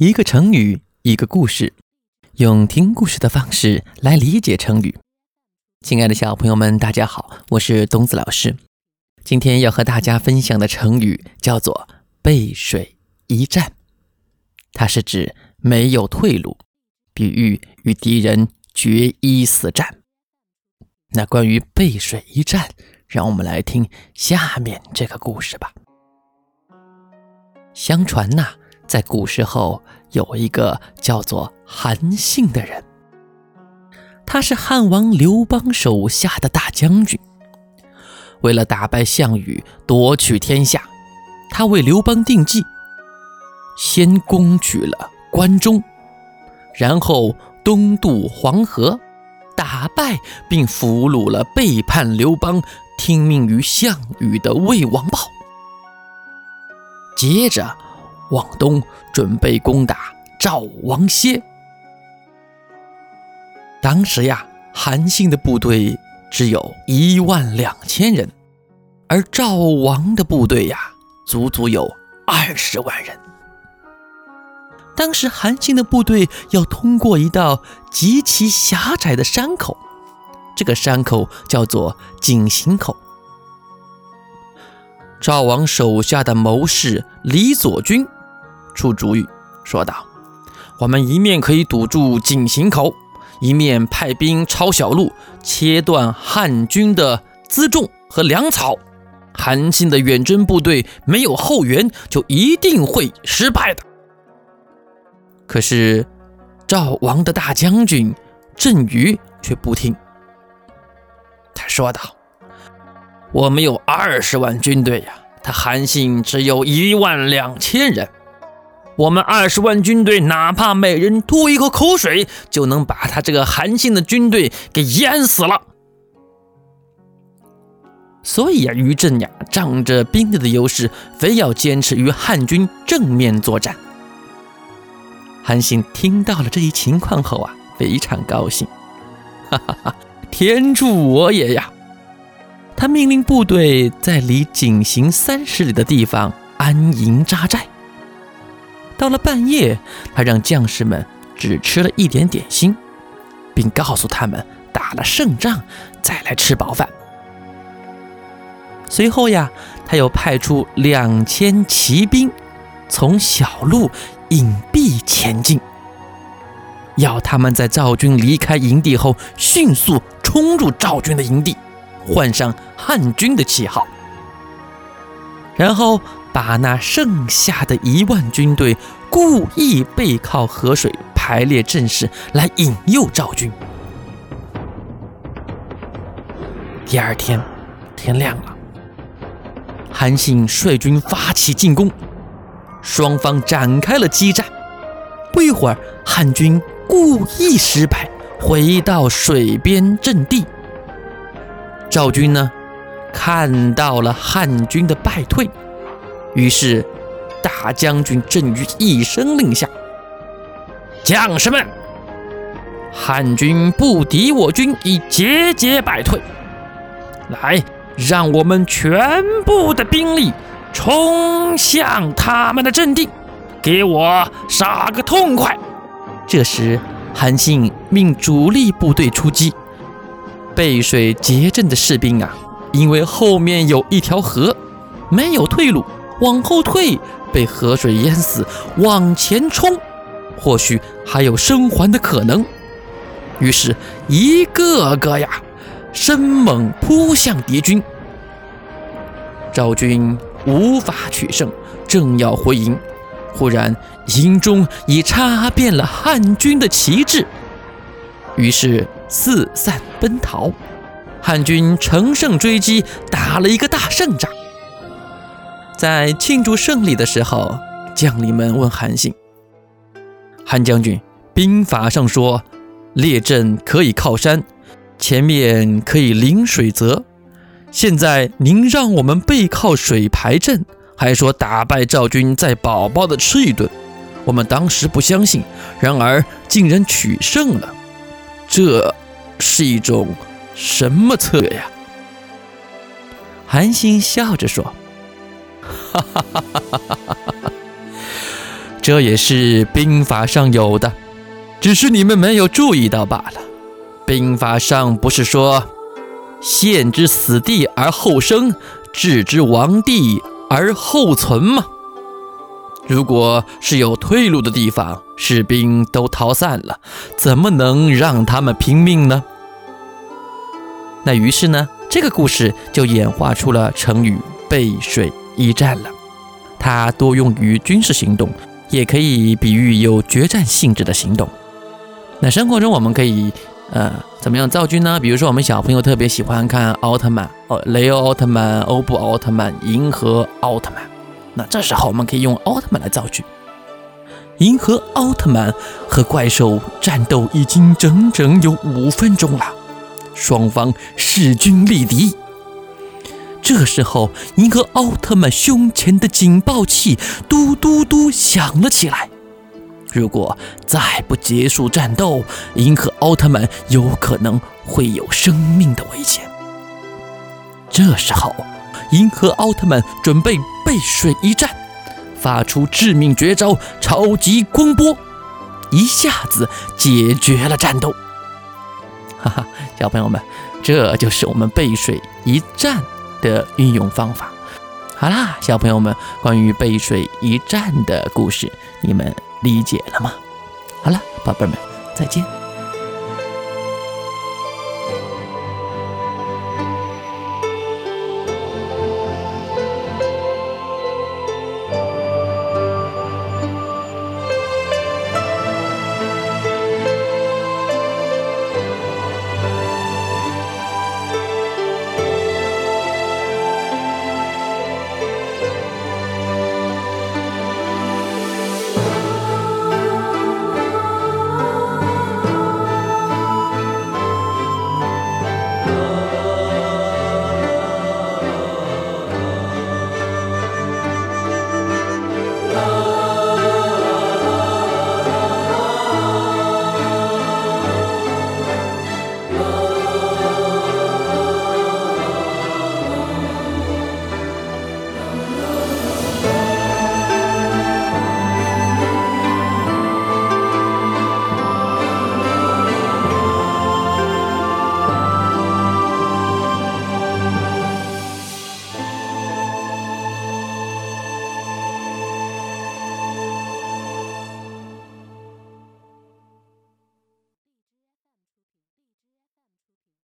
一个成语，一个故事，用听故事的方式来理解成语。亲爱的小朋友们，大家好，我是东子老师。今天要和大家分享的成语叫做“背水一战”，它是指没有退路，比喻与敌人决一死战。那关于背水一战，让我们来听下面这个故事吧。相传呐。在古时候，有一个叫做韩信的人，他是汉王刘邦手下的大将军。为了打败项羽，夺取天下，他为刘邦定计，先攻取了关中，然后东渡黄河，打败并俘虏了背叛刘邦、听命于项羽的魏王豹。接着。往东准备攻打赵王歇。当时呀，韩信的部队只有一万两千人，而赵王的部队呀，足足有二十万人。当时韩信的部队要通过一道极其狭窄的山口，这个山口叫做井陉口。赵王手下的谋士李左军。出主意，说道：“我们一面可以堵住井陉口，一面派兵抄小路，切断汉军的辎重和粮草。韩信的远征部队没有后援，就一定会失败的。”可是赵王的大将军郑瑜却不听，他说道：“我们有二十万军队呀，他韩信只有一万两千人。”我们二十万军队，哪怕每人吐一口口水，就能把他这个韩信的军队给淹死了。所以呀，于震呀，仗着兵力的优势，非要坚持与汉军正面作战。韩信听到了这一情况后啊，非常高兴，哈哈哈！天助我也呀！他命令部队在离井陉三十里的地方安营扎寨。到了半夜，他让将士们只吃了一点点心，并告诉他们打了胜仗再来吃饱饭。随后呀，他又派出两千骑兵从小路隐蔽前进，要他们在赵军离开营地后迅速冲入赵军的营地，换上汉军的旗号，然后。把那剩下的一万军队故意背靠河水排列阵势，来引诱赵军。第二天天亮了，韩信率军发起进攻，双方展开了激战。不一会儿，汉军故意失败，回到水边阵地。赵军呢，看到了汉军的败退。于是，大将军郑瑜一声令下：“将士们，汉军不敌我军，已节节败退。来，让我们全部的兵力冲向他们的阵地，给我杀个痛快！”这时，韩信命主力部队出击。背水结阵的士兵啊，因为后面有一条河，没有退路。往后退，被河水淹死；往前冲，或许还有生还的可能。于是，一个个呀，生猛扑向敌军。赵军无法取胜，正要回营，忽然营中已插遍了汉军的旗帜，于是四散奔逃。汉军乘胜追击，打了一个大胜仗。在庆祝胜利的时候，将领们问韩信：“韩将军，兵法上说，列阵可以靠山，前面可以临水泽。现在您让我们背靠水排阵，还说打败赵军再饱饱的吃一顿。我们当时不相信，然而竟然取胜了，这是一种什么策略呀？”韩信笑着说。哈哈哈哈哈！这也是兵法上有的，只是你们没有注意到罢了。兵法上不是说“陷之死地而后生，置之亡地而后存”吗？如果是有退路的地方，士兵都逃散了，怎么能让他们拼命呢？那于是呢，这个故事就演化出了成语“背水一战”了。它多用于军事行动，也可以比喻有决战性质的行动。那生活中我们可以呃怎么样造句呢？比如说我们小朋友特别喜欢看奥特曼哦，雷欧奥特曼、欧布奥特曼、银河奥特曼。那这时候我们可以用奥特曼来造句。银河奥特曼和怪兽战斗已经整整有五分钟了，双方势均力敌。这时候，银河奥特曼胸前的警报器嘟嘟嘟响了起来。如果再不结束战斗，银河奥特曼有可能会有生命的危险。这时候。银河奥特曼准备背水一战，发出致命绝招——超级光波，一下子解决了战斗。哈，小朋友们，这就是我们背水一战的运用方法。好啦，小朋友们，关于背水一战的故事，你们理解了吗？好了，宝贝们，再见。